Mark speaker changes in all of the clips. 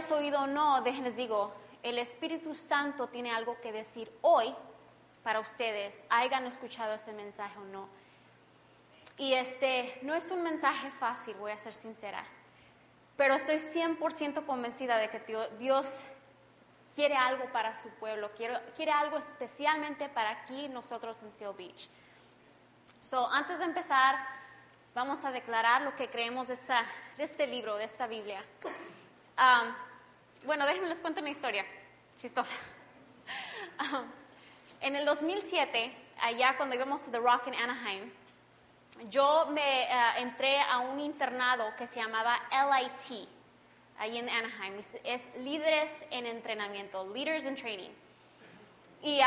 Speaker 1: hayas oído o no, déjenles digo, el Espíritu Santo tiene algo que decir hoy para ustedes, hayan escuchado ese mensaje o no. Y este no es un mensaje fácil, voy a ser sincera, pero estoy 100% convencida de que Dios quiere algo para su pueblo, quiere, quiere algo especialmente para aquí nosotros en Seal Beach. So, antes de empezar, vamos a declarar lo que creemos de, esta, de este libro, de esta Biblia. Um, bueno, déjenme les cuento una historia chistosa. Um, en el 2007, allá cuando íbamos a The Rock en Anaheim, yo me uh, entré a un internado que se llamaba LIT, ahí en Anaheim. Es líderes en entrenamiento, leaders in training. Y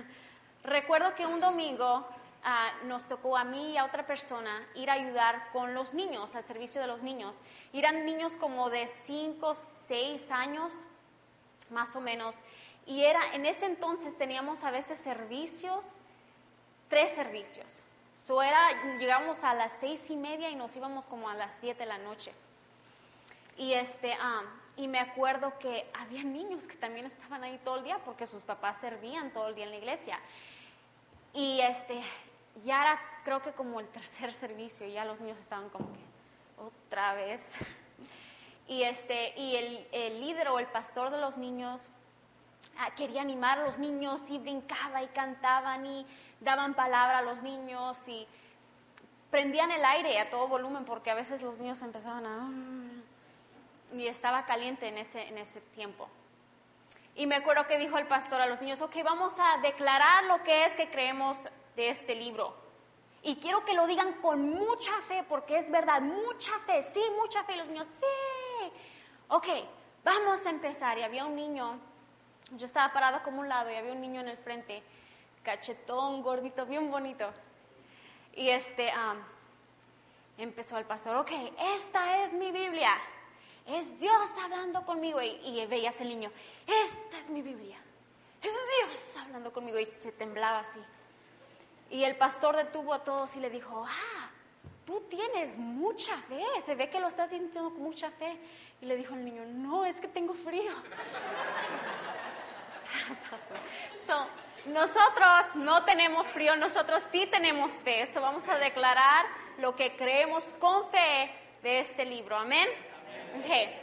Speaker 1: recuerdo que un domingo uh, nos tocó a mí y a otra persona ir a ayudar con los niños, al servicio de los niños. eran niños como de 5, 6 años, más o menos. Y era, en ese entonces teníamos a veces servicios, tres servicios. So era, llegamos a las seis y media y nos íbamos como a las siete de la noche. Y, este, y me acuerdo que había niños que también estaban ahí todo el día porque sus papás servían todo el día en la iglesia. Y este, ya era creo que como el tercer servicio, ya los niños estaban como que otra vez. Y, este, y el, el líder o el pastor de los niños ah, quería animar a los niños y brincaba y cantaban y daban palabra a los niños y prendían el aire a todo volumen porque a veces los niños empezaban a y estaba caliente en ese, en ese tiempo. Y me acuerdo que dijo el pastor a los niños, ok, vamos a declarar lo que es que creemos de este libro. Y quiero que lo digan con mucha fe, porque es verdad, mucha fe, sí, mucha fe. Y los niños, sí. Ok, vamos a empezar. Y había un niño, yo estaba parada como un lado y había un niño en el frente, cachetón, gordito, bien bonito. Y este, empezó el pastor, ok, esta es mi Biblia es Dios hablando conmigo. Y, veías el niño, esta es mi Biblia, es Dios hablando conmigo. Y se temblaba así. Y el pastor detuvo a todos y le dijo, ah, tú tienes mucha fe, se ve que lo estás sintiendo con mucha fe. Y le dijo al niño, no, es que tengo frío. nosotros no tenemos frío, nosotros sí tenemos fe. Eso vamos a declarar lo que creemos con fe de este libro. Amén. Okay.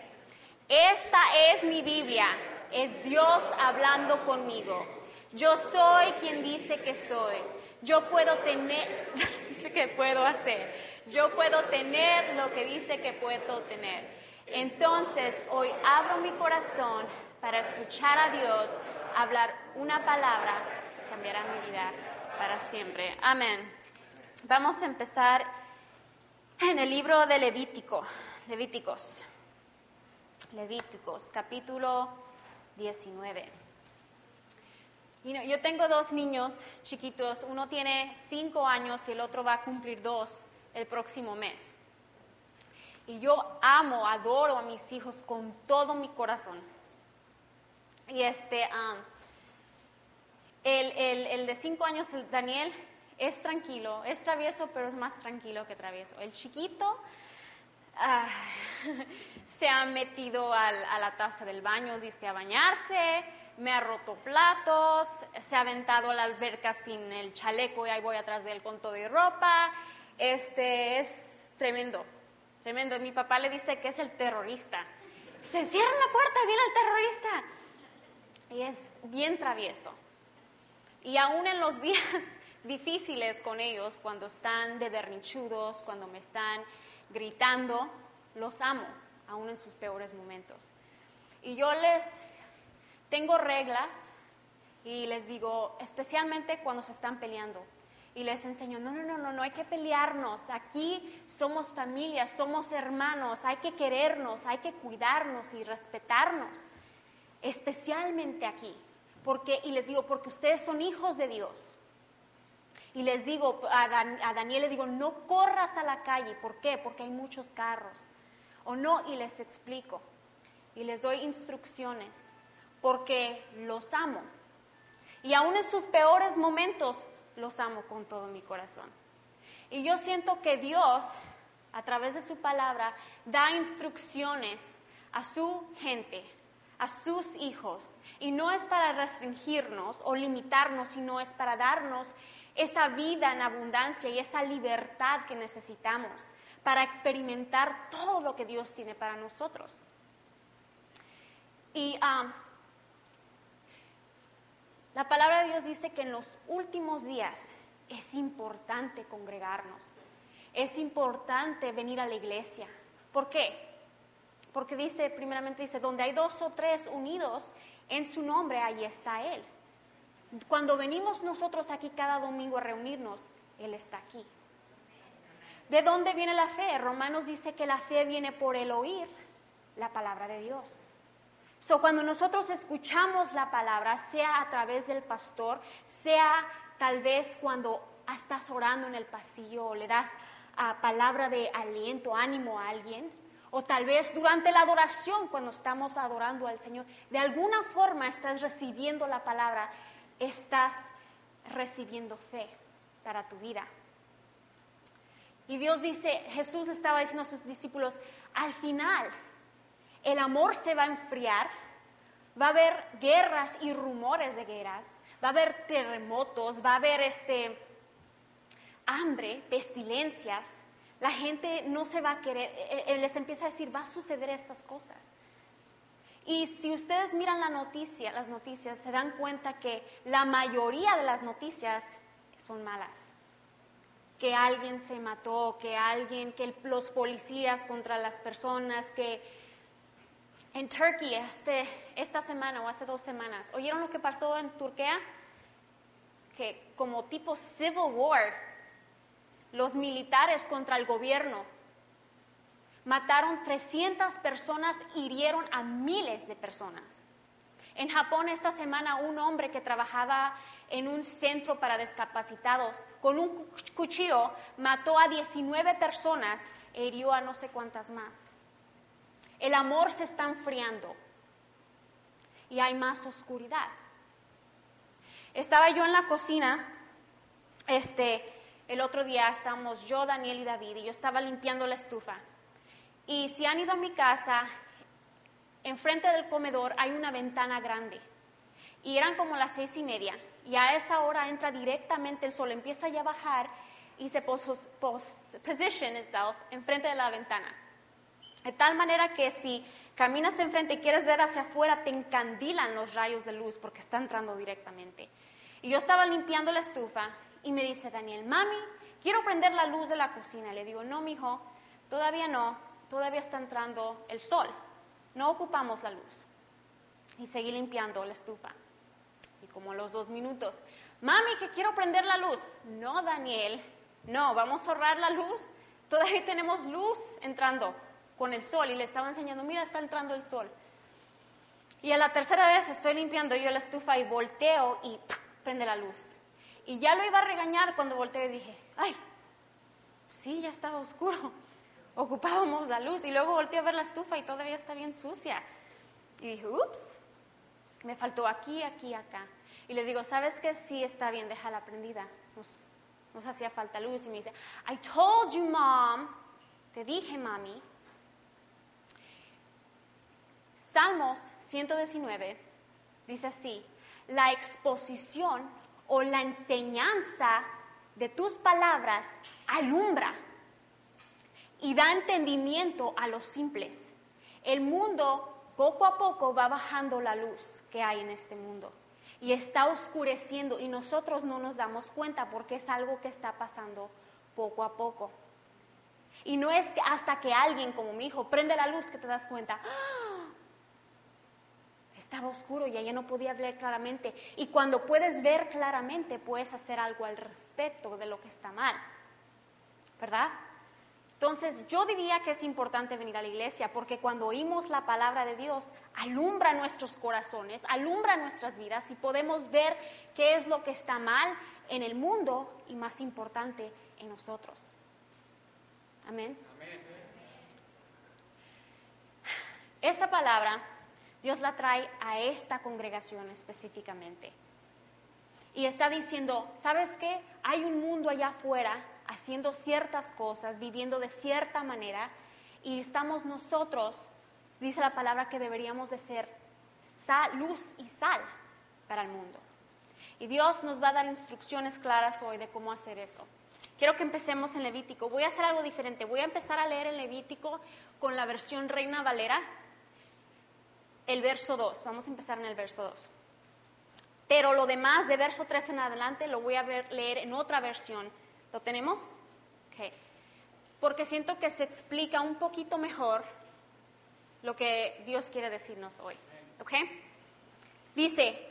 Speaker 1: Esta es mi Biblia, es Dios hablando conmigo. Yo soy quien dice que soy. Yo puedo tener, dice que puedo hacer. Yo puedo tener lo que dice que puedo tener. Entonces, hoy abro mi corazón para escuchar a Dios hablar una palabra, cambiará mi vida para siempre. Amén. Vamos a empezar en el libro de Levítico, Levíticos. Levíticos, capítulo 19. yo tengo dos niños chiquitos, uno tiene cinco años y el otro va a cumplir dos el próximo mes. Y yo amo, adoro a mis hijos con todo mi corazón. Y este, el, el de cinco años, Daniel, es tranquilo, es travieso, pero es más tranquilo que travieso. El chiquito Ah, se ha metido a la taza del baño, dice a bañarse, me ha roto platos, se ha aventado a la alberca sin el chaleco y ahí voy atrás de él con todo y ropa. Este es tremendo, tremendo. Mi papá le dice que es el terrorista. Se cierra la puerta, viene el terrorista. Y es bien travieso. Y aún en los días difíciles con ellos, cuando están de berrinchudos, cuando me están gritando, los amo, aún en sus peores momentos. Y yo les tengo reglas y les digo, especialmente cuando se están peleando, y les enseño, no, no, no, no, no hay que pelearnos, aquí somos familia, somos hermanos, hay que querernos, hay que cuidarnos y respetarnos, especialmente aquí, porque, y les digo, porque ustedes son hijos de Dios. Y les digo, a, Daniel le digo, no corras a la calle. ¿Por qué? Porque hay muchos carros. O no, y les explico. Y les doy instrucciones. Porque los amo. Y aún en sus peores momentos, los amo con todo mi corazón. Y yo siento que Dios a través de su palabra, da instrucciones a su gente, a sus hijos. Y no es para restringirnos o limitarnos, sino es para darnos esa vida en abundancia y esa libertad que necesitamos para experimentar todo lo que Dios tiene para nosotros. Y um, la palabra de Dios dice que en los últimos días es importante congregarnos, es importante venir a la iglesia. ¿Por qué? Porque dice, primeramente dice, donde hay dos o tres unidos en su nombre, ahí está Él. Cuando venimos nosotros aquí cada domingo a reunirnos, Él está aquí. ¿De dónde viene la fe? Romanos dice que la fe viene por el oír la palabra de Dios. So, cuando nosotros escuchamos la palabra, sea a través del pastor, sea tal vez cuando estás orando en el pasillo o le das a palabra de aliento, ánimo a alguien, o tal vez durante la adoración cuando estamos adorando al Señor, de alguna forma estás recibiendo la palabra, estás recibiendo fe para tu vida. Y Dios dice, Jesús estaba diciendo a sus discípulos, al final el amor se va a enfriar, va a haber guerras y rumores de guerras, va a haber terremotos, va a haber este hambre, pestilencias. La gente no se va a querer, eh, eh, les empieza a decir, va a suceder estas cosas. Y si ustedes miran la noticia, las noticias, se dan cuenta que la mayoría de las noticias son malas. Que alguien se mató, que alguien, que los policías contra las personas, que en Turquía este, esta semana o hace dos semanas, ¿oyeron lo que pasó en Turquía? Que como tipo civil war, los militares contra el gobierno mataron 300 personas, hirieron a miles de personas. En Japón esta semana un hombre que trabajaba en un centro para discapacitados con un cuchillo mató a 19 personas e hirió a no sé cuántas más. El amor se está enfriando y hay más oscuridad. Estaba yo en la cocina, este, el otro día estábamos yo, Daniel y David, y yo estaba limpiando la estufa. Y si han ido a mi casa, enfrente del comedor hay una ventana grande. Y eran como las seis y media. Y a esa hora entra directamente el sol, empieza ya a bajar y se posiciona itself enfrente de la ventana. De tal manera que si caminas enfrente y quieres ver hacia afuera, te encandilan los rayos de luz porque está entrando directamente. Y yo estaba limpiando la estufa y me dice Daniel, mami, quiero prender la luz de la cocina. Le digo, no, mijo, todavía no, todavía está entrando el sol, no ocupamos la luz. Y seguí limpiando la estufa. Y como a los dos minutos, mami, que quiero prender la luz. No, Daniel, no, vamos a ahorrar la luz. Todavía tenemos luz entrando con el sol y le estaba enseñando, mira, está entrando el sol. Y a la tercera vez estoy limpiando yo la estufa y volteo y prende la luz. Y ya lo iba a regañar cuando volteo y dije, ay, sí, ya estaba oscuro. Ocupábamos la luz y luego volteé a ver la estufa y todavía está bien sucia. Y dije, ups, me faltó aquí, aquí, acá. Y le digo, ¿sabes qué? Sí, está bien, déjala prendida. Nos, nos hacía falta luz. Y me dice, I told you, mom. Te dije, mami, Salmos 119 dice así, la exposición o la enseñanza de tus palabras alumbra y da entendimiento a los simples. El mundo poco a poco va bajando la luz que hay en este mundo y está oscureciendo y nosotros no nos damos cuenta porque es algo que está pasando poco a poco. Y no es hasta que alguien como mi hijo prende la luz que te das cuenta, ¡Ah! Estaba oscuro y ella no podía ver claramente. Y cuando puedes ver claramente, puedes hacer algo al respecto de lo que está mal. ¿Verdad? Entonces, yo diría que es importante venir a la iglesia porque cuando oímos la palabra de Dios, alumbra nuestros corazones, alumbra nuestras vidas y podemos ver qué es lo que está mal en el mundo y más importante en nosotros. Amén. Amén. Esta palabra Dios la trae a esta congregación específicamente. Y está diciendo, ¿sabes qué? Hay un mundo allá afuera haciendo ciertas cosas, viviendo de cierta manera, y estamos nosotros, dice la palabra que deberíamos de ser luz y sal para el mundo. Y Dios nos va a dar instrucciones claras hoy de cómo hacer eso. Quiero que empecemos en Levítico. Voy a hacer algo diferente. Voy a empezar a leer en Levítico con la versión Reina Valera, el verso 2. Vamos a empezar en el verso 2. Pero lo demás de verso 3 en adelante lo voy a ver, leer en otra versión. ¿Lo tenemos? Okay. Porque siento que se explica un poquito mejor lo que Dios quiere decirnos hoy. ¿Ok? Dice,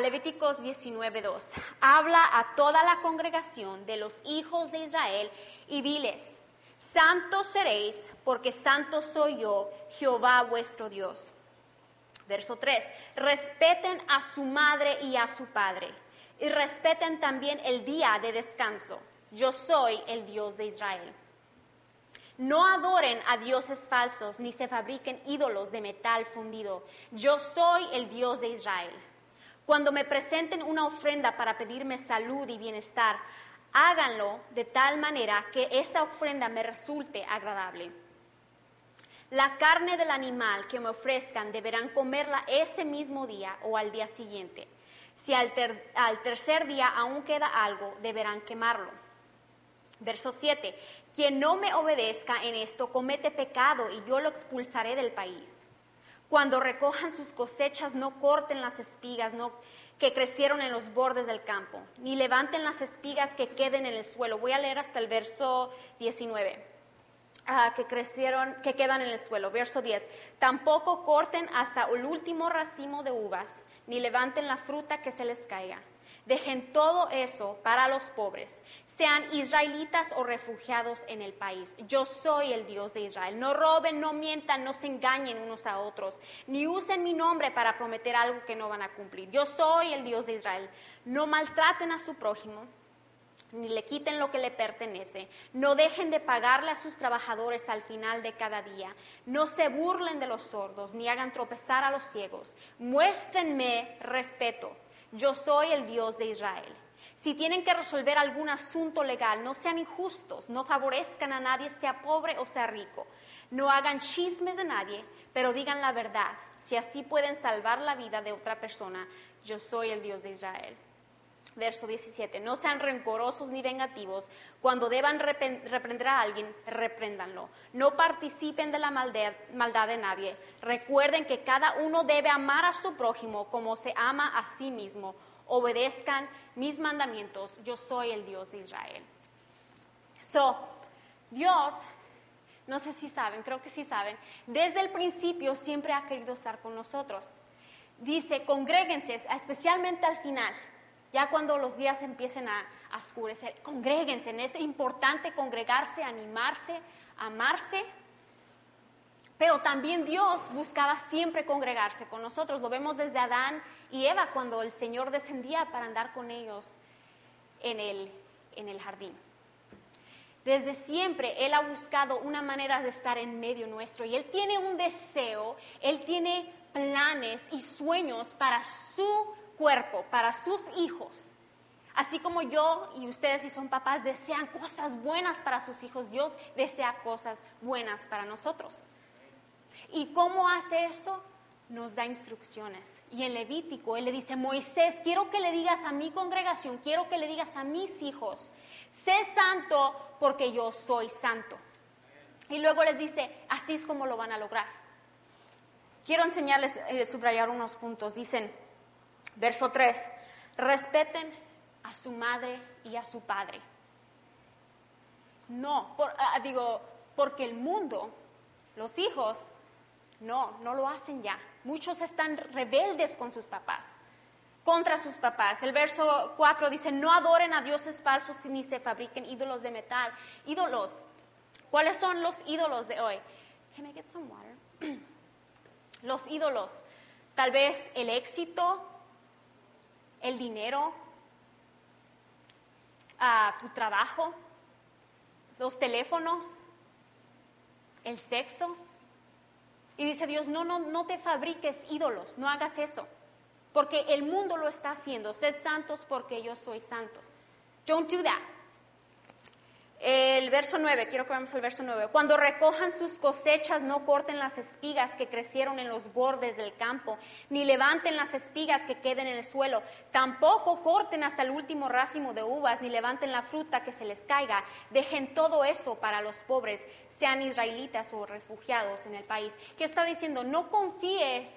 Speaker 1: Levíticos 19:2. Habla a toda la congregación de los hijos de Israel y diles: Santos seréis, porque santo soy yo, Jehová vuestro Dios. Verso 3. Respeten a su madre y a su padre, y respeten también el día de descanso. Yo soy el Dios de Israel. No adoren a dioses falsos, ni se fabriquen ídolos de metal fundido. Yo soy el Dios de Israel. Cuando me presenten una ofrenda para pedirme salud y bienestar, háganlo de tal manera que esa ofrenda me resulte agradable. La carne del animal que me ofrezcan deberán comerla ese mismo día o al día siguiente. Si al, tercer día aún queda algo, deberán quemarlo. Verso 7. Quien no me obedezca en esto comete pecado y yo lo expulsaré del país. Cuando recojan sus cosechas, no corten las espigas que crecieron en los bordes del campo, ni levanten las espigas que queden en el suelo. Voy a leer hasta el verso 19. Ah, que crecieron, que quedan en el suelo. Verso 10. Tampoco corten hasta el último racimo de uvas, ni levanten la fruta que se les caiga. Dejen todo eso para los pobres sean israelitas o refugiados en el país. Yo soy el Dios de Israel. No roben, no mientan, no se engañen unos a otros, ni usen mi nombre para prometer algo que no van a cumplir. Yo soy el Dios de Israel. No maltraten a su prójimo, ni le quiten lo que le pertenece. No dejen de pagarle a sus trabajadores al final de cada día. No se burlen de los sordos, ni hagan tropezar a los ciegos. Muéstrenme respeto. Yo soy el Dios de Israel. Si tienen que resolver algún asunto legal, no sean injustos, no favorezcan a nadie, sea pobre o sea rico. No hagan chismes de nadie, pero digan la verdad. Si así pueden salvar la vida de otra persona, yo soy el Dios de Israel. Verso 17. No sean rencorosos ni vengativos. Cuando deban reprender a alguien, repréndanlo. No participen de la maldad, de nadie. Recuerden que cada uno debe amar a su prójimo como se ama a sí mismo obedezcan mis mandamientos, yo soy el Dios de Israel. So, Dios, no sé si saben, creo que sí saben, desde el principio siempre ha querido estar con nosotros. Dice, congréguense, especialmente al final, ya cuando los días empiecen a, oscurecer, congréguense, es importante congregarse, animarse, amarse, pero también Dios buscaba siempre congregarse con nosotros. Lo vemos desde Adán y Eva cuando el Señor descendía para andar con ellos en el, en el jardín. Desde siempre Él ha buscado una manera de estar en medio nuestro y Él tiene un deseo, Él tiene planes y sueños para su cuerpo, para sus hijos. Así como yo y ustedes si son papás desean cosas buenas para sus hijos, Dios desea cosas buenas para nosotros. ¿Y cómo hace eso? Nos da instrucciones. Y en Levítico Él le dice, Moisés, quiero que le digas a mi congregación, quiero que le digas a mis hijos, sé santo porque yo soy santo. Y luego les dice, así es como lo van a lograr. Quiero enseñarles, eh, subrayar unos puntos. Dicen, verso 3, respeten a su madre y a su padre. No, ah, digo, porque el mundo, los hijos, no, no lo hacen ya. Muchos están rebeldes con sus papás, contra sus papás. El verso 4 dice, no adoren a dioses falsos ni se fabriquen ídolos de metal. Ídolos. ¿Cuáles son los ídolos de hoy? Can I get some water? los ídolos. Tal vez el éxito, el dinero, tu trabajo, los teléfonos, el sexo. Y dice Dios, no, no, no te fabriques ídolos, no hagas eso, porque el mundo lo está haciendo. Sed santos porque yo soy santo. Don't do that. El verso 9, quiero que veamos el verso 9. Cuando recojan sus cosechas, no corten las espigas que crecieron en los bordes del campo, ni levanten las espigas que queden en el suelo. Tampoco corten hasta el último racimo de uvas, ni levanten la fruta que se les caiga. Dejen todo eso para los pobres, sean israelitas o refugiados en el país. ¿Qué está diciendo? No confíes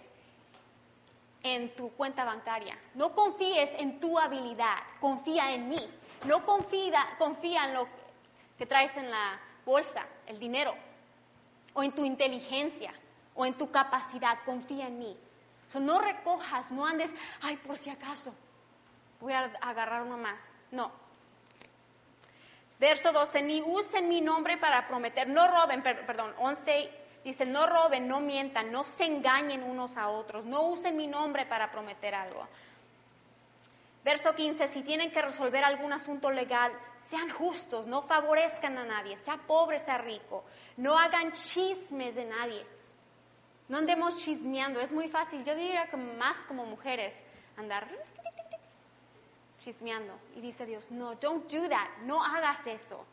Speaker 1: en tu cuenta bancaria, no confíes en tu habilidad, confía en mí. No confía, confía en lo que traes en la bolsa, el dinero, o en tu inteligencia, o en tu capacidad, confía en mí. no recojas, no andes, ay, por si acaso, voy a agarrar uno más. No. Verso 12, ni usen mi nombre para prometer, no roben, perdón, 11 dice, no roben, no mientan, no se engañen unos a otros, no usen mi nombre para prometer algo. Verso 15, si tienen que resolver algún asunto legal, sean justos, no favorezcan a nadie, sea pobre, sea rico, no hagan chismes de nadie. No andemos chismeando, es muy fácil, yo diría que más como mujeres andar chismeando. Y dice Dios, no, don't do that, no hagas eso.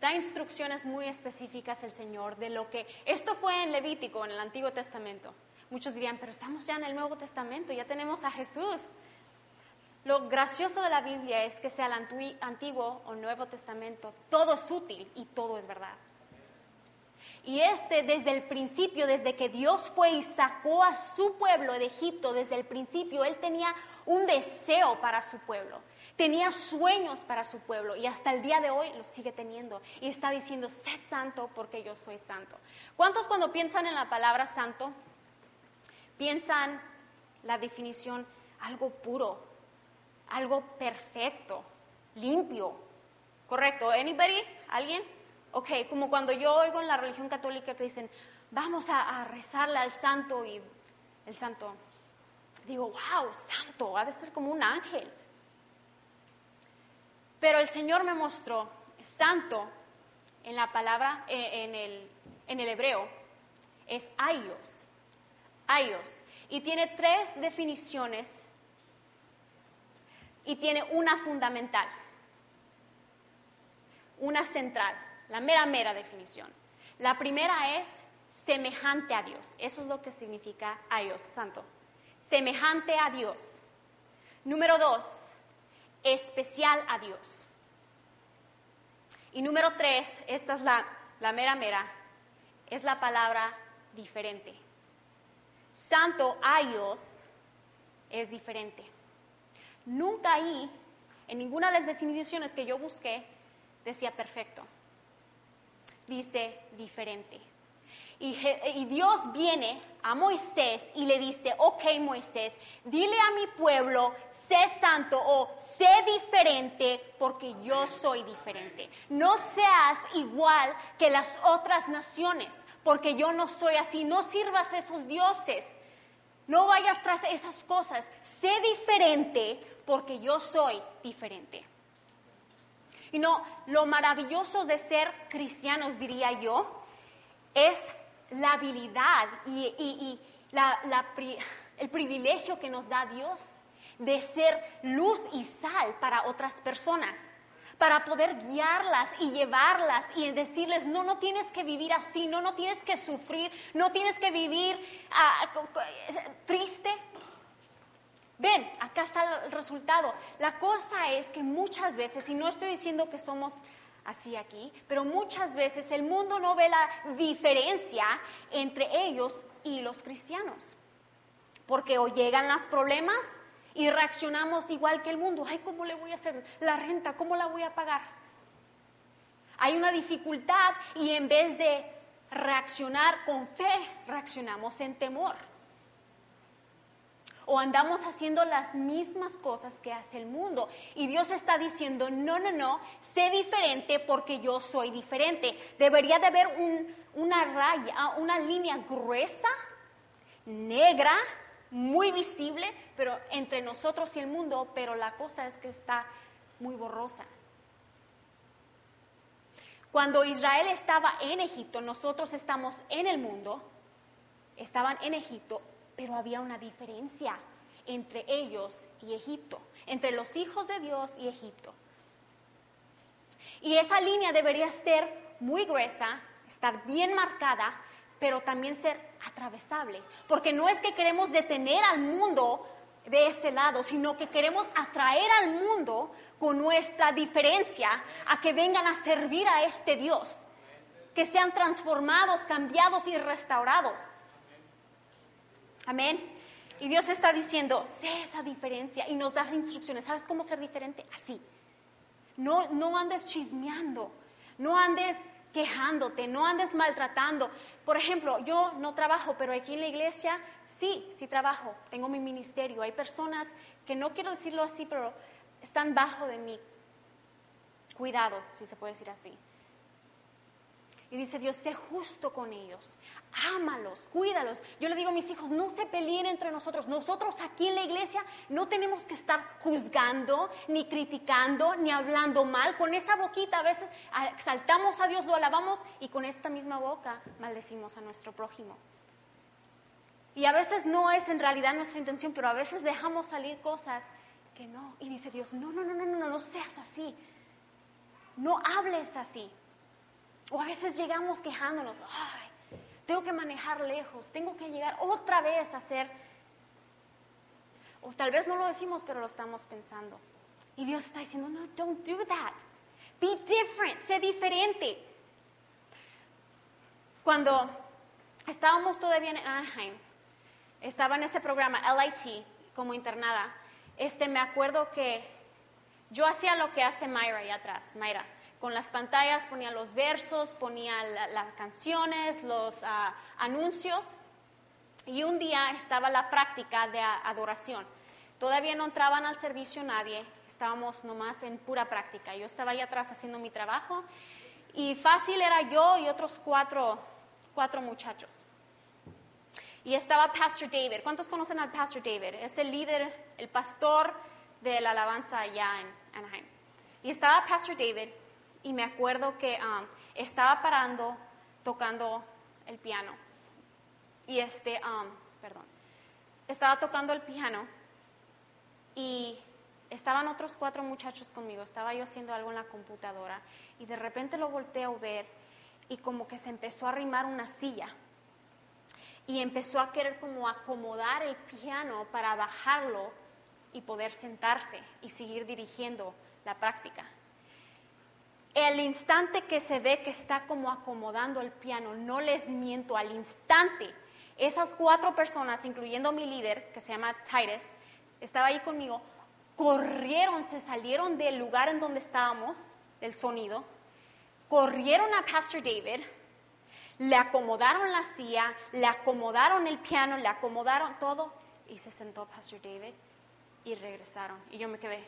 Speaker 1: Da instrucciones muy específicas el Señor de lo que... Esto fue en Levítico, en el Antiguo Testamento. Muchos dirían, pero estamos ya en el Nuevo Testamento, ya tenemos a Jesús. Lo gracioso de la Biblia es que sea el Antiguo o Nuevo Testamento, todo es útil y todo es verdad. Y este desde el principio, desde que Dios fue y sacó a su pueblo de Egipto, desde el principio, Él tenía un deseo para su pueblo, tenía sueños para su pueblo y hasta el día de hoy lo sigue teniendo. Y está diciendo, sed santo porque yo soy santo. ¿Cuántos cuando piensan en la palabra santo piensan la definición algo puro, algo perfecto, limpio. ¿Correcto? ¿Anybody? ¿Alguien? Ok, como cuando yo oigo en la religión católica que dicen, vamos a, rezarle al santo y el santo, digo, wow, santo, ha de ser como un ángel. Pero el Señor me mostró, santo, en la palabra, eh, en el, en el hebreo, es ayos ellos. Y tiene tres definiciones y tiene una fundamental, una central, la mera, mera definición. La primera es semejante a Dios. Eso es lo que significa Dios, santo. Semejante a Dios. Número dos, especial a Dios. Y número tres, esta es la, la mera, mera, es la palabra diferente santo Dios es diferente. Nunca ahí, en ninguna de las definiciones que yo busqué, decía perfecto. Dice diferente. Y, y, Dios viene a Moisés y le dice, ok Moisés, dile a mi pueblo, sé santo o sé diferente porque yo soy diferente. No seas igual que las otras naciones porque yo no soy así. No sirvas a esos dioses. No vayas tras esas cosas. Sé diferente porque yo soy diferente. Y no, lo maravilloso de ser cristianos, diría yo, es la habilidad y, el privilegio que nos da Dios de ser luz y sal para otras personas para poder guiarlas y llevarlas y decirles, no, no tienes que vivir así, no, no tienes que sufrir, no tienes que vivir ah, triste. Ven, acá está el resultado. La cosa es que muchas veces, y no estoy diciendo que somos así aquí, pero muchas veces el mundo no ve la diferencia entre ellos y los cristianos. Porque o llegan los problemas y reaccionamos igual que el mundo. Ay, ¿cómo le voy a hacer la renta? ¿Cómo la voy a pagar? Hay una dificultad y en vez de reaccionar con fe, reaccionamos en temor. O andamos haciendo las mismas cosas que hace el mundo. Y Dios está diciendo, no, no, no, sé diferente porque yo soy diferente. Debería de haber una raya, una línea gruesa, negra, muy visible, pero entre nosotros y el mundo, pero la cosa es que está muy borrosa. Cuando Israel estaba en Egipto, nosotros estamos en el mundo, estaban en Egipto, pero había una diferencia entre ellos y Egipto, entre los hijos de Dios y Egipto. Y esa línea debería ser muy gruesa, estar bien marcada, pero también ser atravesable. Porque no es que queremos detener al mundo de ese lado, sino que queremos atraer al mundo con nuestra diferencia a que vengan a servir a este Dios, que sean transformados, cambiados y restaurados. Amén. Y Dios está diciendo, sé esa diferencia y nos da instrucciones. ¿Sabes cómo ser diferente? Así. No, no andes chismeando, no andes quejándote, no andes maltratando. Por ejemplo, yo no trabajo, pero aquí en la iglesia sí, sí trabajo, tengo mi ministerio. Hay personas que no quiero decirlo así, pero están bajo de mi cuidado, si se puede decir así. Y dice Dios, sé justo con ellos, ámalos, cuídalos. Yo le digo a mis hijos, no se peleen entre nosotros. Nosotros aquí en la iglesia no tenemos que estar juzgando, ni criticando, ni hablando mal. Con esa boquita a veces exaltamos a Dios, lo alabamos y con esta misma boca maldecimos a nuestro prójimo. Y a veces no es en realidad nuestra intención, pero a veces dejamos salir cosas que no. Y dice Dios, no, no, no, no, no, no seas así. No hables así. O a veces llegamos quejándonos, ay, tengo que manejar lejos, tengo que llegar otra vez a hacer... O tal vez no lo decimos, pero lo estamos pensando. Y Dios está diciendo, no, don't do that. Be different, sé diferente. Cuando estábamos todavía en Anaheim, estaba en ese programa LIT como internada, este, me acuerdo que yo hacía lo que hace Mayra ahí atrás, Mayra. Con las pantallas ponía los versos, ponía las canciones, los ah, anuncios. Y un día estaba la práctica de adoración. Todavía no entraban al servicio nadie, estábamos nomás en pura práctica. Yo estaba ahí atrás haciendo mi trabajo y fácil era yo y otros cuatro, cuatro muchachos. Y estaba Pastor David. ¿Cuántos conocen al Pastor David? Es el líder, el pastor de la alabanza allá en Anaheim. Y estaba Pastor David y me acuerdo que um, estaba parando tocando el piano. Y este, um, perdón, estaba tocando el piano y estaban otros cuatro muchachos conmigo. Estaba yo haciendo algo en la computadora y de repente lo volteo a ver y como que se empezó a arrimar una silla y empezó a querer como acomodar el piano para bajarlo y poder sentarse y seguir dirigiendo la práctica. El instante que se ve que está como acomodando el piano, no les miento, al instante, esas cuatro personas, incluyendo mi líder, que se llama Titus, estaba ahí conmigo, corrieron, se salieron del lugar en donde estábamos, del sonido, corrieron a Pastor David, le acomodaron la silla, le acomodaron el piano, le acomodaron todo y se sentó Pastor David y regresaron. Y yo me quedé,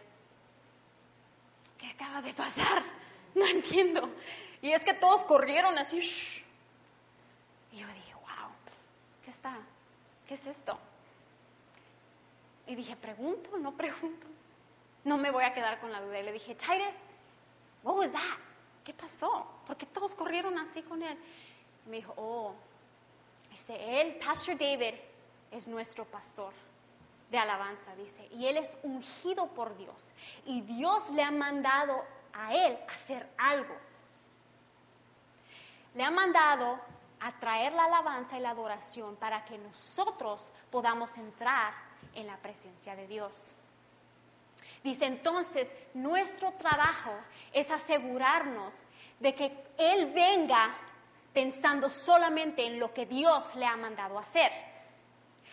Speaker 1: ¿qué acaba de pasar? No entiendo. Y es que todos corrieron así. Y yo dije, wow, ¿qué está? ¿Qué es esto? Y dije, ¿pregunto? ¿No pregunto? No me voy a quedar con la duda. Y le dije, Chaires, what was that? ¿Qué pasó? ¿Por qué todos corrieron así con él? me dijo, oh, dice, él, Pastor David, es nuestro pastor de alabanza, dice, y él es ungido por Dios. Y Dios le ha mandado a él hacer algo. Le ha mandado a traer la alabanza y la adoración para que nosotros podamos entrar en la presencia de Dios. Dice entonces, nuestro trabajo es asegurarnos de que Él venga pensando solamente en lo que Dios le ha mandado hacer.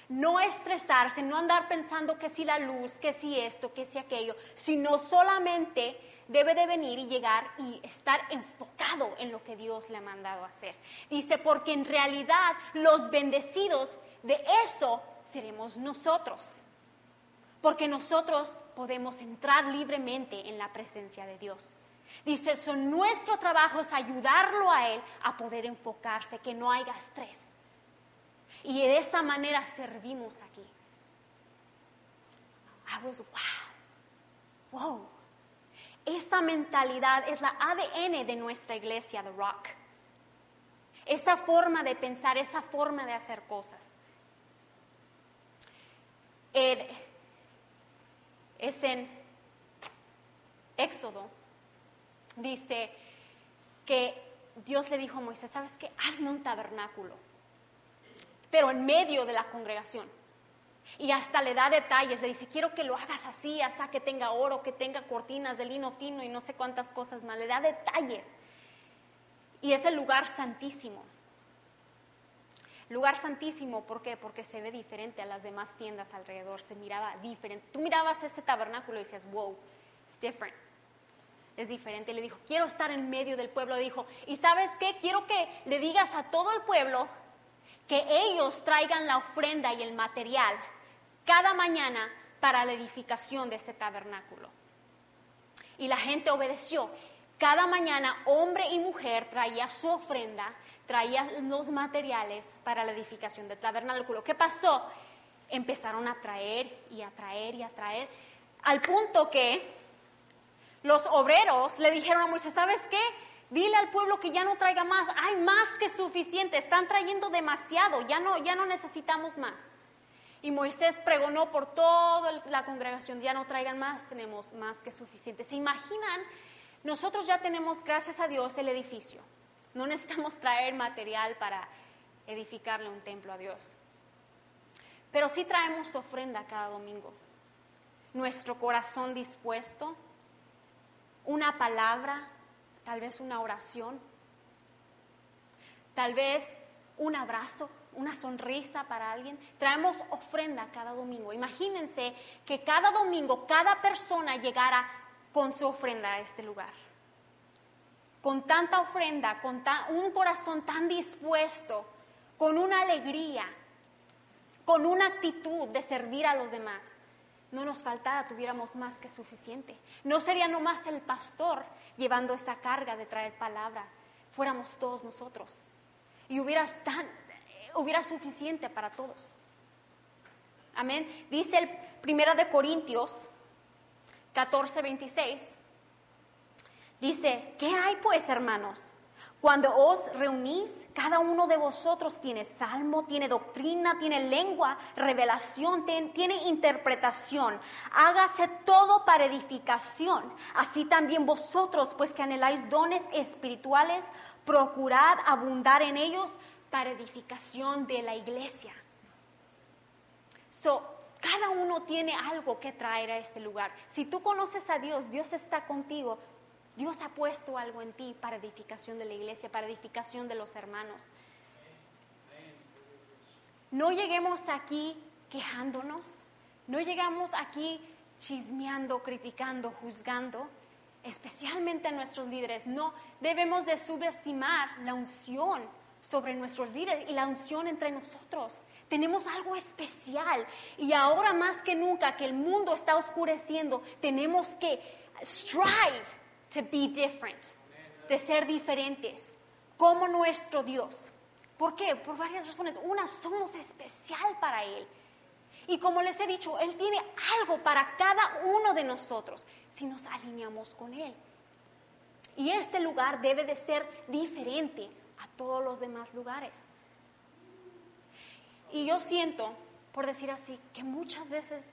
Speaker 1: No estresarse, no andar pensando que si la luz, que si esto, que si aquello, sino solamente debe de venir y llegar y estar enfocado en lo que Dios le ha mandado hacer. Dice, porque en realidad los bendecidos de eso seremos nosotros. Porque nosotros podemos entrar libremente en la presencia de Dios. Dice, eso, nuestro trabajo es ayudarlo a él a poder enfocarse, que no haya estrés. Y de esa manera servimos aquí. I wow, wow. Esa mentalidad es la ADN de nuestra iglesia, The Rock. Esa forma de pensar, esa forma de hacer cosas. es en Éxodo dice que Dios le dijo a Moisés, ¿sabes qué? Hazme un tabernáculo, pero en medio de la congregación. Y hasta le da detalles, le dice, quiero que lo hagas así, hasta que tenga oro, que tenga cortinas de lino fino y no sé cuántas cosas más. Le da detalles. Y es el lugar santísimo. Lugar santísimo, ¿por qué? Porque se ve diferente a las demás tiendas alrededor, se miraba diferente. Tú mirabas ese tabernáculo y decías, wow, it's different. Es diferente. Le dijo, quiero estar en medio del pueblo. Dijo, ¿y sabes qué? Quiero que le digas a todo el pueblo que ellos traigan la ofrenda y el material cada mañana para la edificación de este tabernáculo. Y la gente obedeció. Cada mañana hombre y mujer traía su ofrenda, traía los materiales para la edificación del tabernáculo. ¿Qué pasó? Empezaron a traer y a traer y a traer, al punto que los obreros le dijeron a Moisés, ¿sabes qué? Dile al pueblo que ya no traiga más, hay más que suficiente, están trayendo demasiado, ya no, ya no necesitamos más. Y Moisés pregonó por toda la congregación, ya no traigan más, tenemos más que suficiente. ¿Se imaginan nosotros ya tenemos, gracias a Dios, el edificio. No necesitamos traer material para edificarle un templo a Dios. Pero sí traemos ofrenda cada domingo. Nuestro corazón dispuesto, una palabra, tal vez una oración, tal vez un abrazo, una sonrisa para alguien. Traemos ofrenda cada domingo. Imagínense que cada domingo cada persona llegara con su ofrenda a este lugar. Con tanta ofrenda, con un corazón tan dispuesto, con una alegría, con una actitud de servir a los demás. No nos faltara, tuviéramos más que suficiente. No sería nomás el pastor llevando esa carga de traer palabra, fuéramos todos nosotros. Y hubiera, tan, hubiera suficiente para todos. Amén. Dice el primero de Corintios 14, 26, dice, ¿qué hay pues, hermanos? Cuando os reunís, cada uno de vosotros tiene salmo, tiene doctrina, tiene lengua, revelación, tiene interpretación. Hágase todo para edificación. Así también vosotros, pues que anheláis dones espirituales, procurad abundar en ellos para edificación de la iglesia. So, cada uno tiene algo que traer a este lugar. Si tú conoces a Dios, Dios está contigo. Dios ha puesto algo en ti para edificación de la iglesia, para edificación de los hermanos. No lleguemos aquí quejándonos, no llegamos aquí chismeando, criticando, juzgando, especialmente a nuestros líderes. No debemos de subestimar la unción sobre nuestros líderes y la unción entre nosotros. Tenemos algo especial y ahora más que nunca que el mundo está oscureciendo, tenemos que strive to be different, de ser diferentes, como nuestro Dios. ¿Por qué? Por varias razones. Una, somos especial para Él. Y como les he dicho, Él tiene algo para cada uno de nosotros si nos alineamos con Él. Y este lugar debe de ser diferente a todos los demás lugares. Y yo siento, por decir así, que muchas veces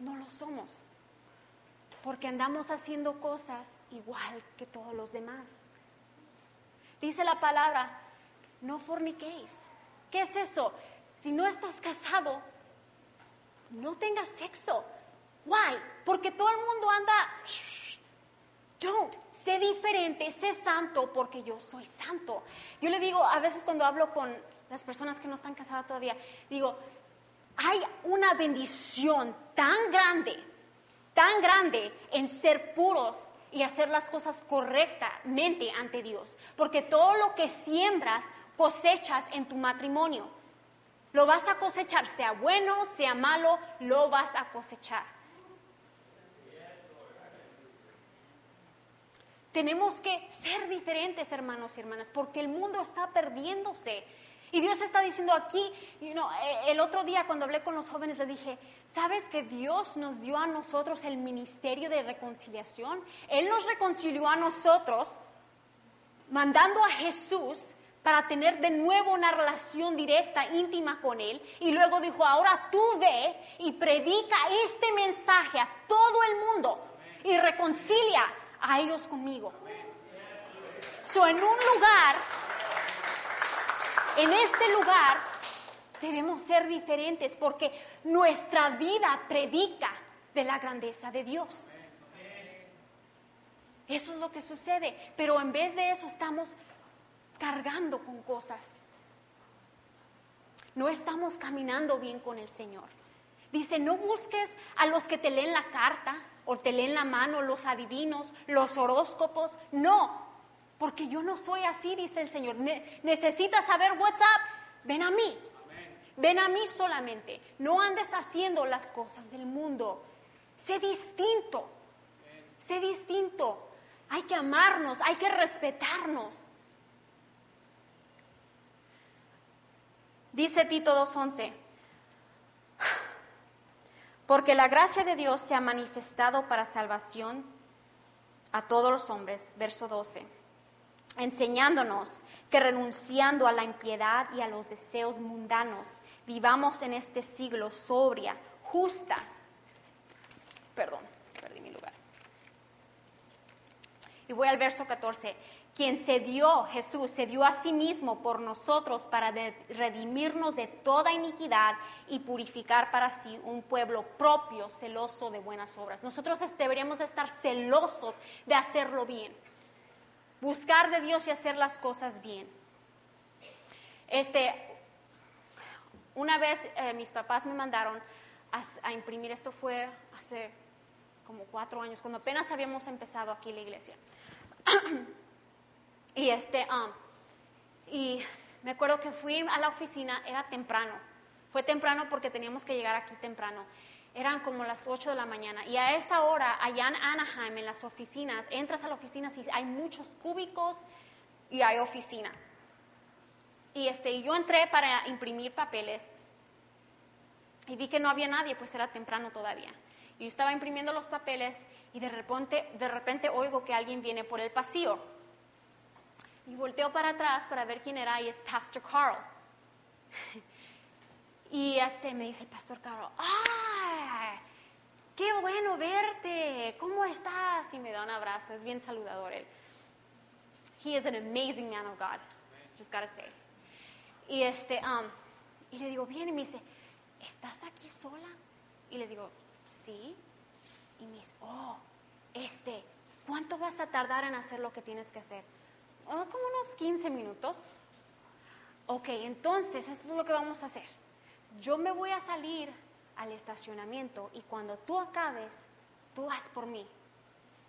Speaker 1: no lo somos, porque andamos haciendo cosas igual que todos los demás. Dice la palabra, no forniquéis. ¿Qué es eso? Si no estás casado, no tengas sexo. Why? Porque todo el mundo anda, don't, sé diferente, sé santo porque yo soy santo. Yo le digo, a veces cuando hablo con las personas que no están casadas todavía, digo, hay una bendición tan grande, tan grande en ser puros y hacer las cosas correctamente ante Dios, porque todo lo que siembras cosechas en tu matrimonio. Lo vas a cosechar, sea bueno, sea malo, lo vas a cosechar. Tenemos que ser diferentes, hermanos y hermanas, porque el mundo está perdiéndose. Y Dios está diciendo aquí, you eh, el otro día cuando hablé con los jóvenes le dije, ¿sabes que Dios nos dio a nosotros el ministerio de reconciliación? Él nos reconcilió a nosotros mandando a Jesús para tener de nuevo una relación directa, íntima con Él. Y luego dijo, ahora tú ve y predica este mensaje a todo el mundo y reconcilia a ellos conmigo. So, en un lugar, en este lugar, debemos ser diferentes porque nuestra vida predica de la grandeza de Dios. Eso es lo que sucede, pero en vez de eso estamos cargando con cosas. No estamos caminando bien con el Señor. Dice, no busques a los que te leen la carta o te leen la mano, los adivinos, los horóscopos. No, porque yo no soy así, dice el Señor. necesitas saber WhatsApp, ven a mí. Ven a mí solamente. No andes haciendo las cosas del mundo. Sé distinto. Sé distinto. Hay que amarnos, hay que respetarnos. Dice Tito 2.11, porque la gracia de Dios se ha manifestado para salvación a todos los hombres, verso 12, enseñándonos que renunciando a la impiedad y a los deseos mundanos, vivamos en este siglo sobria, justa, perdón, perdí mi lugar. Y voy al verso 14. Quien se dio, Jesús, se dio a sí mismo por nosotros para redimirnos de toda iniquidad y purificar para sí un pueblo propio, celoso de buenas obras. Nosotros deberíamos estar celosos de hacerlo bien, buscar de Dios y hacer las cosas bien. Este, una vez eh, mis papás me mandaron a, imprimir, esto fue hace como cuatro años, cuando apenas habíamos empezado aquí la iglesia. y este, um, y me acuerdo que fui a la oficina, era temprano. Fue temprano porque teníamos que llegar aquí temprano. Eran como las 8 de la mañana. Y a esa hora, allá en Anaheim, en las oficinas, entras a la oficina y hay muchos cúbicos y hay oficinas. Y este, yo entré para imprimir papeles y vi que no había nadie, pues era temprano todavía. Y yo estaba imprimiendo los papeles y de repente, de repente oigo que alguien viene por el pasillo. Y volteo para atrás para ver quién era y es Pastor Carl. Y este me dice Pastor Carl, ¡ay! ¡Qué bueno verte! ¿Cómo estás? Y me da un abrazo, es bien saludador él. He is an amazing man of God, just gotta say. Y, este, um, y le digo, bien, y me dice, ¿estás aquí sola? Y le digo, sí. Y me dice, oh, este, ¿cuánto vas a tardar en hacer lo que tienes que hacer? Oh, como unos 15 minutos. Ok, entonces, esto es lo que vamos a hacer. Yo me voy a salir al estacionamiento y cuando tú acabes, tú vas por mí.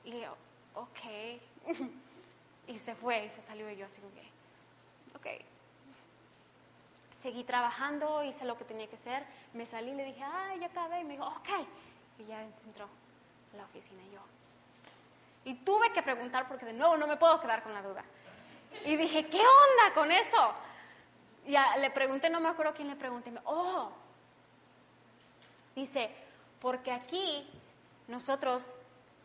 Speaker 1: Y yo, ok. y se fue y se salió y yo así, ok. Seguí trabajando, hice lo que tenía que hacer, me salí y le dije, ay, ya acabé, y me dijo, ok, y ya entró a la oficina y yo. Y tuve que preguntar porque de nuevo no me puedo quedar con la duda. Y dije, ¿qué onda con eso? Y le pregunté, no me acuerdo quién le pregunté, oh, dice, porque aquí nosotros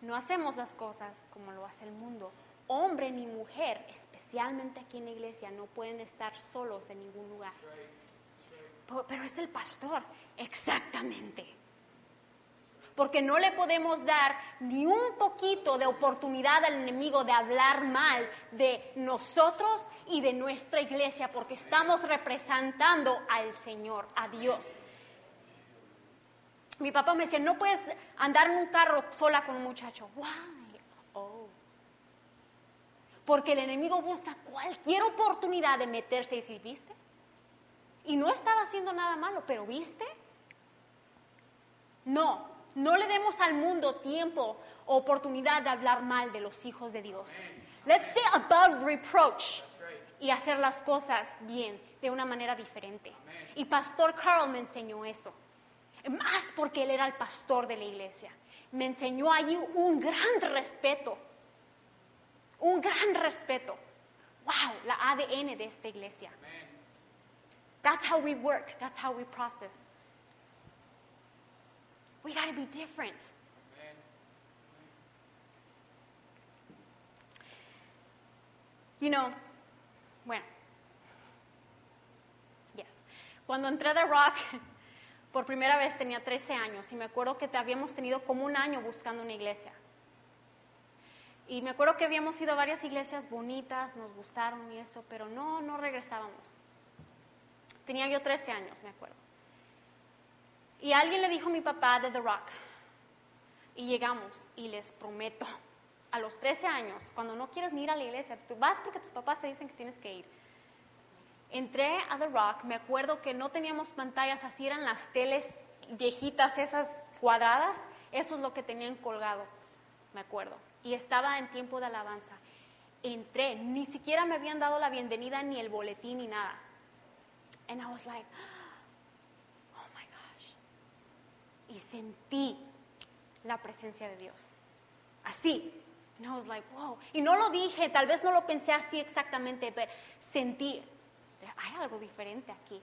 Speaker 1: no hacemos las cosas como lo hace el mundo. Hombre ni mujer, especialmente aquí en la iglesia, no pueden estar solos en ningún lugar. Pero es el pastor, exactamente. Porque no le podemos dar ni un poquito de oportunidad al enemigo de hablar mal de nosotros y de nuestra iglesia, porque estamos representando al Señor, a Dios. Mi papá me decía, no puedes andar en un carro sola con un muchacho. Oh porque el enemigo busca cualquier oportunidad de meterse y decir, ¿viste? Y no estaba haciendo nada malo, pero ¿viste? No, no le demos al mundo tiempo o oportunidad de hablar mal de los hijos de Dios. Let's stay above reproach y hacer las cosas bien, de una manera diferente. Y Pastor Carl me enseñó eso. Más porque él era el pastor de la iglesia. Me enseñó allí un gran respeto un gran respeto. Wow, la ADN de esta iglesia. That's how we work, that's how we process. We got to be different. You know, bueno, yes. Cuando entré de Rock, por primera vez tenía 13 años y me acuerdo que te habíamos tenido como un año buscando una iglesia. Y me acuerdo que habíamos ido a varias iglesias bonitas, nos gustaron y eso, pero no, no regresábamos. Tenía yo 13 años, me acuerdo. Y alguien le dijo a mi papá de The Rock. Y llegamos y les prometo, a los 13 años, cuando no quieres ni ir a la iglesia, tú vas porque tus papás te dicen que tienes que ir. Entré a The Rock, me acuerdo que no teníamos pantallas, así eran las teles viejitas, esas cuadradas, eso es lo que tenían colgado, me acuerdo. Y estaba en tiempo de alabanza. Entré, ni siquiera me habían dado la bienvenida, ni el boletín, ni nada. And I was like, oh my gosh. Y sentí la presencia de Dios. Así. And I was like, wow. Y no lo dije, tal vez no lo pensé así exactamente, pero sentí, hay algo diferente aquí.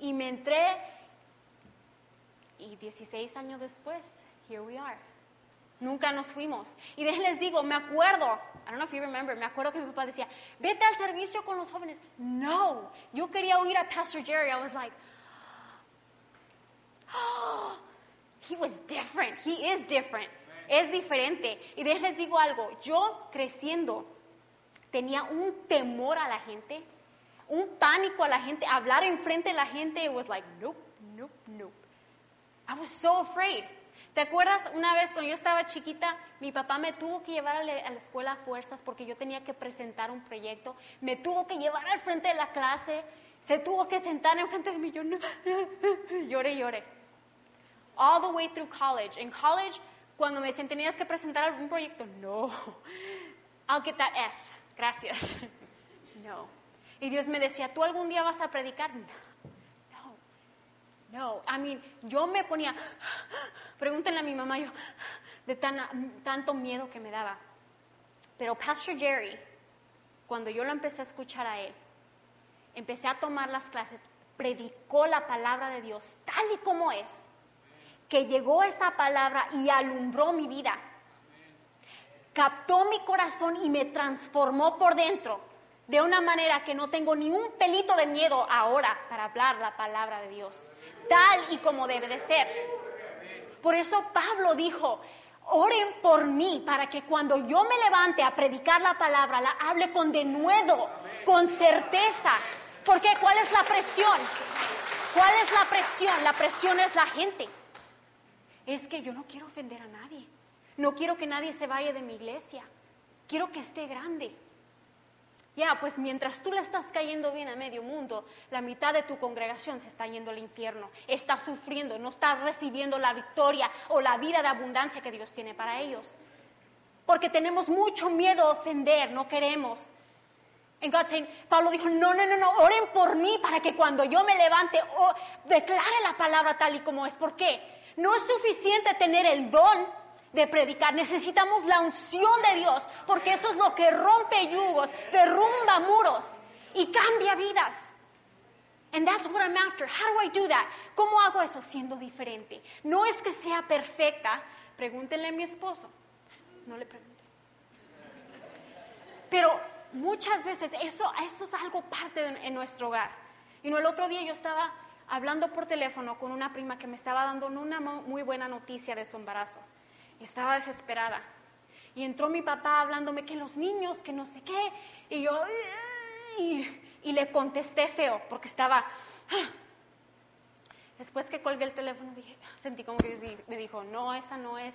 Speaker 1: Y me entré y 16 años después, here we are. Nunca nos fuimos. Y déjenles digo, me acuerdo, I don't know if you remember, me acuerdo que mi papá decía, vete al servicio con los jóvenes. No, yo quería oír a Pastor Jerry. I was like, oh, he was different. He is different. Es diferente. Y déjenles digo algo, yo creciendo tenía un temor a la gente, un pánico a la gente, hablar enfrente de la gente, it was like, nope, nope, nope. I was so afraid. ¿Te acuerdas una vez cuando yo estaba chiquita, mi papá me tuvo que llevar a la, escuela a fuerzas porque yo tenía que presentar un proyecto, me tuvo que llevar al frente de la clase, se tuvo que sentar enfrente de mí, yo no, lloré, lloré. All the way through college. En college, cuando me decían, tenías que presentar algún proyecto, no, I'll get that F, gracias. No. Y Dios me decía, ¿tú algún día vas a predicar? No. No, I mean, yo me ponía, pregúntenle a mi mamá, yo, de tanto miedo que me daba. Pero Pastor Jerry, cuando yo lo empecé a escuchar a él, empecé a tomar las clases, predicó la palabra de Dios tal y como es, que llegó esa palabra y alumbró mi vida, captó mi corazón y me transformó por dentro de una manera que no tengo ni un pelito de miedo ahora para hablar la palabra de Dios tal y como debe de ser. Por eso Pablo dijo, oren por mí para que cuando yo me levante a predicar la palabra, la hable con denuedo, con certeza. Porque ¿cuál es la presión? ¿Cuál es la presión? La presión es la gente. Es que yo no quiero ofender a nadie. No quiero que nadie se vaya de mi iglesia. Quiero que esté grande. Ya, pues mientras tú le estás cayendo bien a medio mundo, la mitad de tu congregación se está yendo al infierno, está sufriendo, no está recibiendo la victoria o la vida de abundancia que Dios tiene para ellos. Porque tenemos mucho miedo a ofender, no queremos. En God Pablo dijo, no, no, no, no, oren por mí para que cuando yo me levante o declare la palabra tal y como es. ¿Por qué? No es suficiente tener el don de predicar. Necesitamos la unción de Dios, porque eso es lo que rompe yugos, derrumba muros y cambia vidas. And that's what I'm after. How do I do that? ¿Cómo hago eso? Siendo diferente. No es que sea perfecta. Pregúntenle a mi esposo. No le pregunten. Pero muchas veces eso, eso es algo parte en nuestro hogar. Y no, el otro día yo estaba hablando por teléfono con una prima que me estaba dando una muy buena noticia de su embarazo. Estaba desesperada. Y entró mi papá hablándome que los niños, que no sé qué. Y yo, y, le contesté feo, porque estaba... Ah". Después que colgué el teléfono, dije, sentí como que me dijo, no, esa no es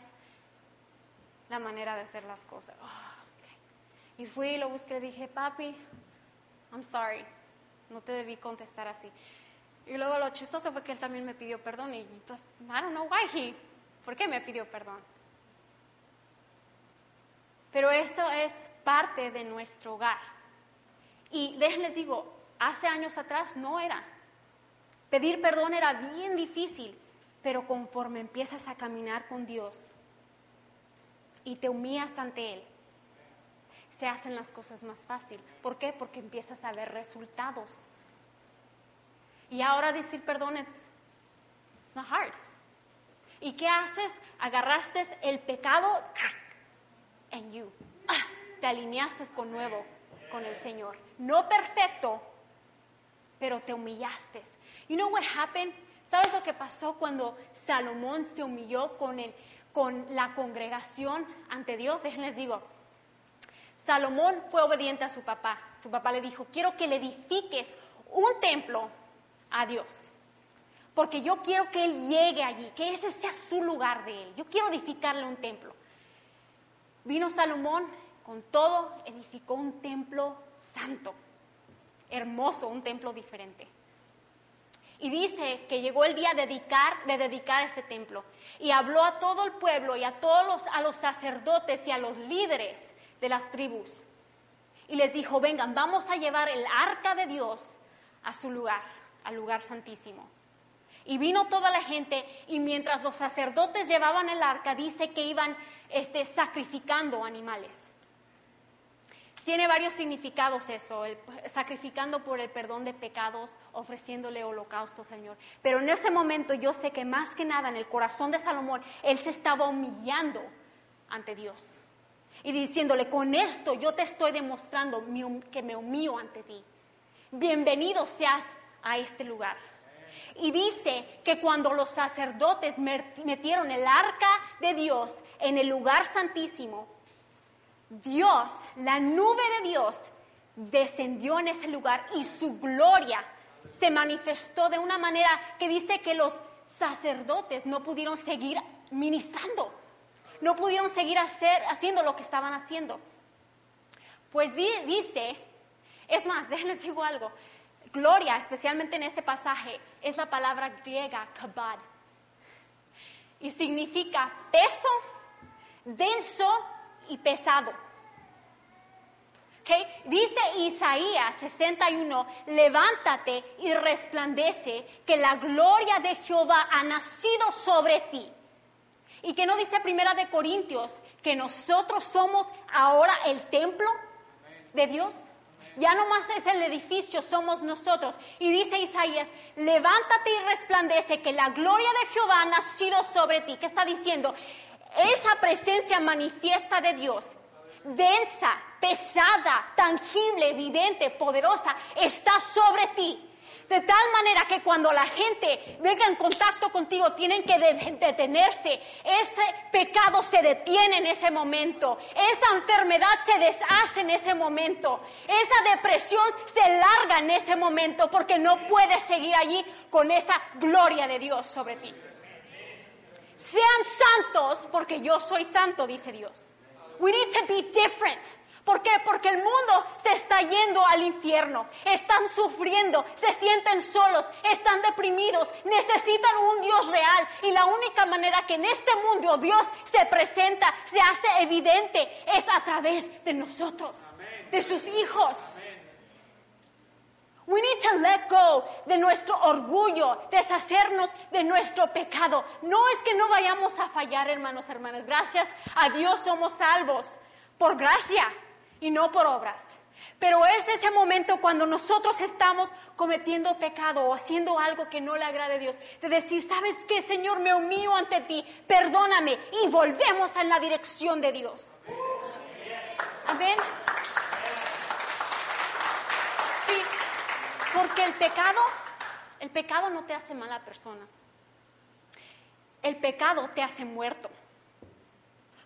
Speaker 1: la manera de hacer las cosas. Ah, y fui y lo busqué, dije, papi, I'm sorry, no te debí contestar así. Y luego lo chistoso fue que él también me pidió perdón y I don't know why he, ¿por qué me pidió perdón? Pero eso es parte de nuestro hogar. Y déjenles digo, hace años atrás no era. Pedir perdón era bien difícil, pero conforme empiezas a caminar con Dios y te humillas ante Él, se hacen las cosas más fácil. ¿Por qué? Porque empiezas a ver resultados. Y ahora decir perdón es not hard. ¿Y qué haces? Agarraste el pecado, and you. Ah, te alineaste con nuevo con el Señor. No perfecto, pero te humillaste. You know what happened? ¿Sabes lo que pasó cuando Salomón se humilló con el con la congregación ante Dios, déjenles digo, Salomón fue obediente a su papá. Su papá le dijo, quiero que le edifiques un templo a Dios, porque yo quiero que Él llegue allí, que ese sea su lugar de Él. Yo quiero edificarle un templo. Vino Salomón, con todo, edificó un templo santo, hermoso, un templo diferente. Y dice que llegó el día de dedicar, de dedicar ese templo. Y habló a todo el pueblo y a todos los, a los sacerdotes y a los líderes de las tribus. Y les dijo, vengan, vamos a llevar el arca de Dios a su lugar, al lugar santísimo. Y vino toda la gente y mientras los sacerdotes llevaban el arca, dice que iban este, sacrificando animales. Tiene varios significados eso, sacrificando por el perdón de pecados, ofreciéndole holocausto, Señor. Pero en ese momento yo sé que más que nada en el corazón de Salomón, él se estaba humillando ante Dios y diciéndole, con esto yo te estoy demostrando que me humillo ante ti. Bienvenido seas a este lugar. Y dice que cuando los sacerdotes metieron el arca de Dios en el lugar santísimo, Dios, la nube de Dios, descendió en ese lugar y su gloria se manifestó de una manera que dice que los sacerdotes no pudieron seguir ministrando, no pudieron seguir hacer, haciendo lo que estaban haciendo. Pues dice, es más, déjenles decir algo, gloria, especialmente en este pasaje, es la palabra griega kabad. Y significa peso, denso y pesado. ¿Okay? Dice Isaías 61, levántate y resplandece, que la gloria de Jehová ha nacido sobre ti. Y que no dice Primera de Corintios que nosotros somos ahora el templo de Dios. Ya no más es el edificio, somos nosotros. Y dice Isaías, levántate y resplandece que la gloria de Jehová ha nacido sobre ti. ¿Qué está diciendo? esa presencia manifiesta de Dios, densa, pesada, tangible, evidente, poderosa, está sobre ti. De tal manera que cuando la gente venga en contacto contigo, tienen que detenerse. Ese pecado se detiene en ese momento. Esa enfermedad se deshace en ese momento. Esa depresión se larga en ese momento porque no puedes seguir allí con esa gloria de Dios sobre ti. Sean santos porque yo soy santo, dice Dios. We need to be different. ¿Por qué? Porque el mundo se está yendo al infierno. Están sufriendo, se sienten solos, están deprimidos, necesitan un Dios real. Y la única manera que en este mundo Dios se presenta, se hace evidente, es a través de nosotros, de sus hijos. We need to let go de nuestro orgullo, deshacernos de nuestro pecado. No es que no vayamos a fallar, hermanos, hermanas. Gracias a Dios somos salvos por gracia y no por obras. Pero es ese momento cuando nosotros estamos cometiendo pecado o haciendo algo que no le agrade a Dios, de decir, ¿sabes qué, Señor? Me humillo ante ti, perdóname y volvemos en la dirección de Dios. Amén. Porque el pecado, el pecado no te hace mala persona. El pecado te hace muerto.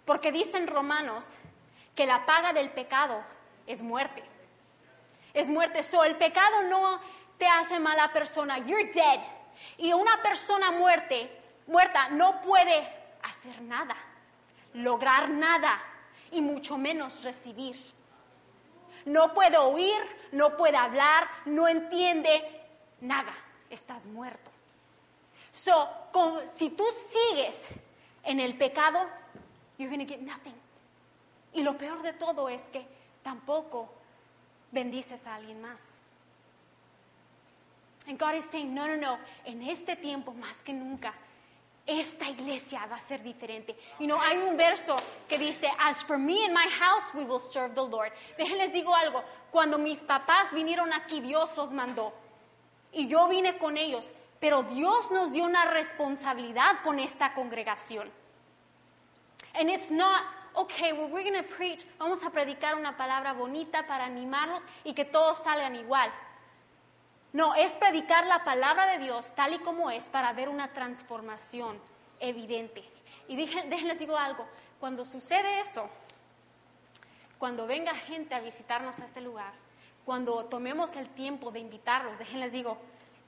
Speaker 1: Porque dicen Romanos que la paga del pecado es muerte. Es muerte. So, el pecado no te hace mala persona. You're dead. Y una persona muerte, muerta no puede hacer nada, lograr nada y mucho menos recibir no puede oír, no puede hablar, no entiende nada. Estás muerto. So, si tú sigues en el pecado, you're going to get nothing. Y lo peor de todo es que tampoco bendices a alguien más. And God is saying, no, no, no, en este tiempo más que nunca, esta iglesia va a ser diferente. Y no hay un verso que dice, as for me and my house, we will serve the Lord. Déjenles digo algo, cuando mis papás vinieron aquí, Dios los mandó. Y yo vine con ellos, pero Dios nos dio una responsabilidad con esta congregación. And it's not, okay, well, we're going to preach, vamos a predicar una palabra bonita para animarlos y que todos salgan igual. No, es predicar la palabra de Dios tal y como es para ver una transformación evidente. Y déjenles digo algo, cuando sucede eso, cuando venga gente a visitarnos a este lugar, cuando tomemos el tiempo de invitarlos, déjenles digo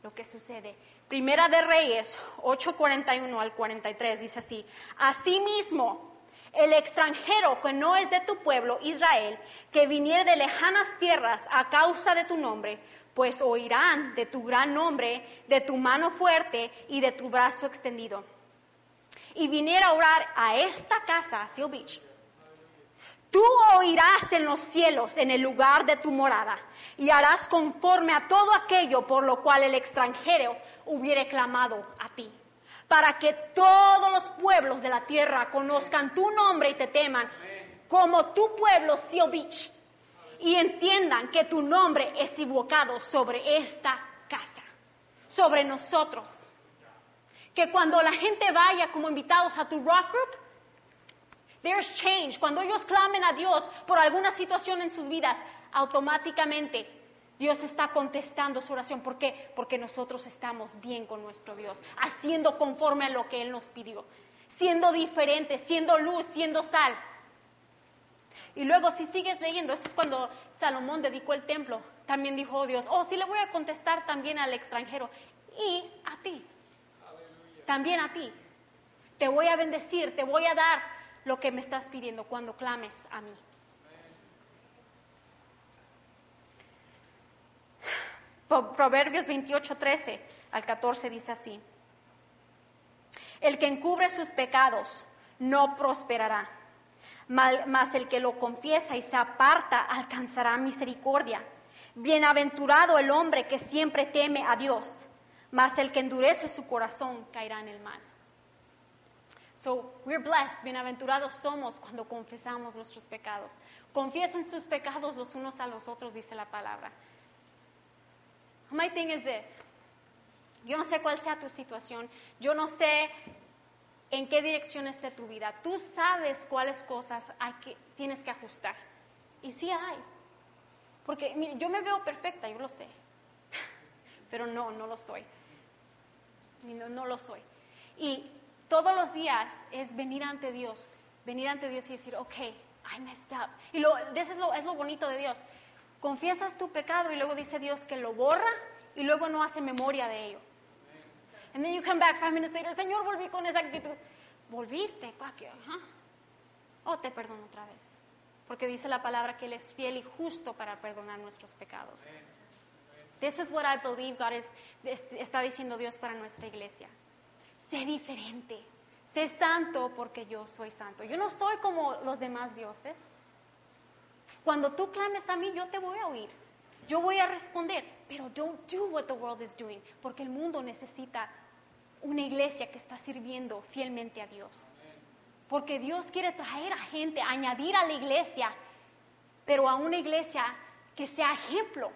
Speaker 1: lo que sucede. Primera de Reyes 8:41 al 43 dice así, Asimismo, el extranjero que no es de tu pueblo, Israel, que viniere de lejanas tierras a causa de tu nombre, pues oirán de tu gran nombre, de tu mano fuerte y de tu brazo extendido. Y viniera a orar a esta casa, Seal Beach, Tú oirás en los cielos en el lugar de tu morada y harás conforme a todo aquello por lo cual el extranjero hubiere clamado a ti, para que todos los pueblos de la tierra conozcan tu nombre y te teman, como tu pueblo, Beach, y entiendan que tu nombre es invocado sobre esta casa, sobre nosotros. Que cuando la gente vaya como invitados a tu rock group, There's change. Cuando ellos clamen a Dios por alguna situación en sus vidas, automáticamente Dios está contestando su oración. ¿Por qué? Porque nosotros estamos bien con nuestro Dios, haciendo conforme a lo que Él nos pidió, siendo diferentes, siendo luz, siendo sal. Y luego si sigues leyendo, eso es cuando Salomón dedicó el templo, también dijo Dios, oh, sí le voy a contestar también al extranjero y a ti, también a ti. Te voy a bendecir, te voy a dar lo que me estás pidiendo cuando clames a mí. Proverbios 28, 13 al 14 dice así. El que encubre sus pecados no prosperará, mas el que lo confiesa y se aparta alcanzará misericordia. Bienaventurado el hombre que siempre teme a Dios, mas el que endurece su corazón caerá en el mal. So, we're blessed, bienaventurados somos cuando confesamos nuestros pecados. Confiesen sus pecados los unos a los otros, dice la palabra. My thing is this. Yo no sé cuál sea tu situación, yo no sé en qué dirección esté tu vida. Tú sabes cuáles cosas hay que, tienes que ajustar. Y sí hay. Porque yo me veo perfecta, yo lo sé. Pero no, no lo soy. No, no lo soy. Y todos los días es venir ante Dios, venir ante Dios y decir, ok, I messed up. Y lo, eso es lo, es lo bonito de Dios. Confiesas tu pecado y luego dice Dios que lo borra y luego no hace memoria de ello. And then you come back five minutes later, Señor, volví con esa actitud. Volviste, oh, te perdono otra vez. Porque dice la palabra que Él es fiel y justo para perdonar nuestros pecados. This is what I believe God is, está diciendo Dios para nuestra iglesia sé diferente, sé santo porque yo soy santo. Yo no soy como los demás dioses. Cuando tú clames a mí, yo te voy a oír. Yo voy a responder, pero don't do what the world is doing, porque el mundo necesita una iglesia que está sirviendo fielmente a Dios. Porque Dios quiere traer a gente, añadir a la iglesia, pero a una iglesia que sea ejemplo,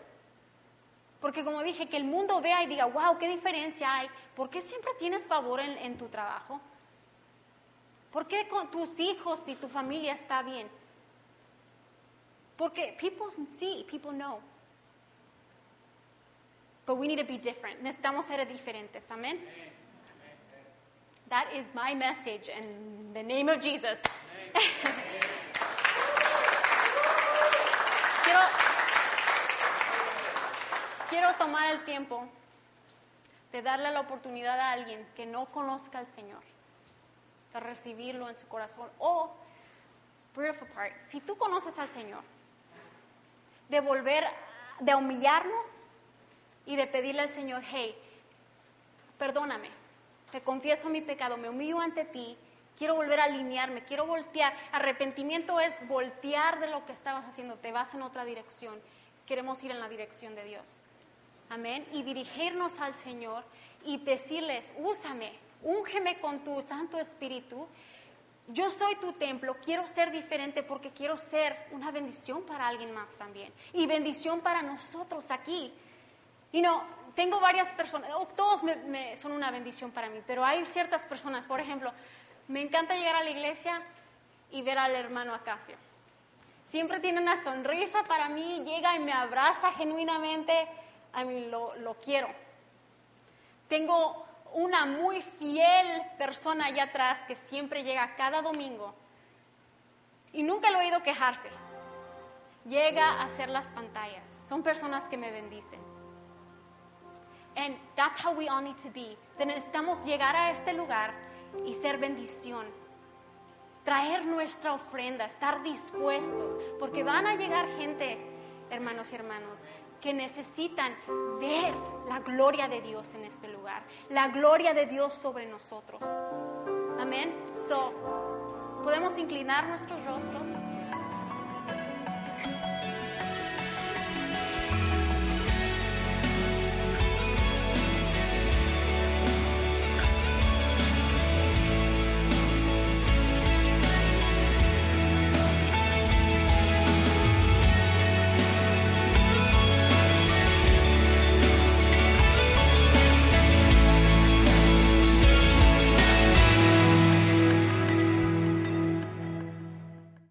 Speaker 1: porque como dije, que el mundo vea y diga, wow, qué diferencia hay. ¿Por qué siempre tienes favor en, tu trabajo? ¿Por qué con tus hijos y tu familia está bien? Porque people see, people know. But we need to be different. Necesitamos ser diferentes. Amén. That is my message in the name of Jesus. quiero tomar el tiempo de darle la oportunidad a alguien que no conozca al Señor, de recibirlo en su corazón. O, beautiful part, si tú conoces al Señor, de volver, de humillarnos y de pedirle al Señor, hey, perdóname, te confieso mi pecado, me humillo ante ti, quiero volver a alinearme, quiero voltear. Arrepentimiento es voltear de lo que estabas haciendo, te vas en otra dirección. Queremos ir en la dirección de Dios. Amén. Y dirigirnos al Señor y decirles, úsame, úngeme con tu Santo Espíritu. Yo soy tu templo, quiero ser diferente porque quiero ser una bendición para alguien más también. Y bendición para nosotros aquí. Y no, tengo varias personas, todos son una bendición para mí, pero hay ciertas personas, por ejemplo, me encanta llegar a la iglesia y ver al hermano Acacio. Siempre tiene una sonrisa para mí, llega y me abraza genuinamente a mí lo, quiero. Tengo una muy fiel persona allá atrás que siempre llega cada domingo y nunca lo he oído quejarse. Llega a hacer las pantallas. Son personas que me bendicen. And that's how we all need to be. Necesitamos llegar a este lugar y ser bendición. Traer nuestra ofrenda, estar dispuestos, porque van a llegar gente, hermanos y hermanos, que necesitan ver la gloria de Dios en este lugar, la gloria de Dios sobre nosotros. Amén. So, podemos inclinar nuestros rostros.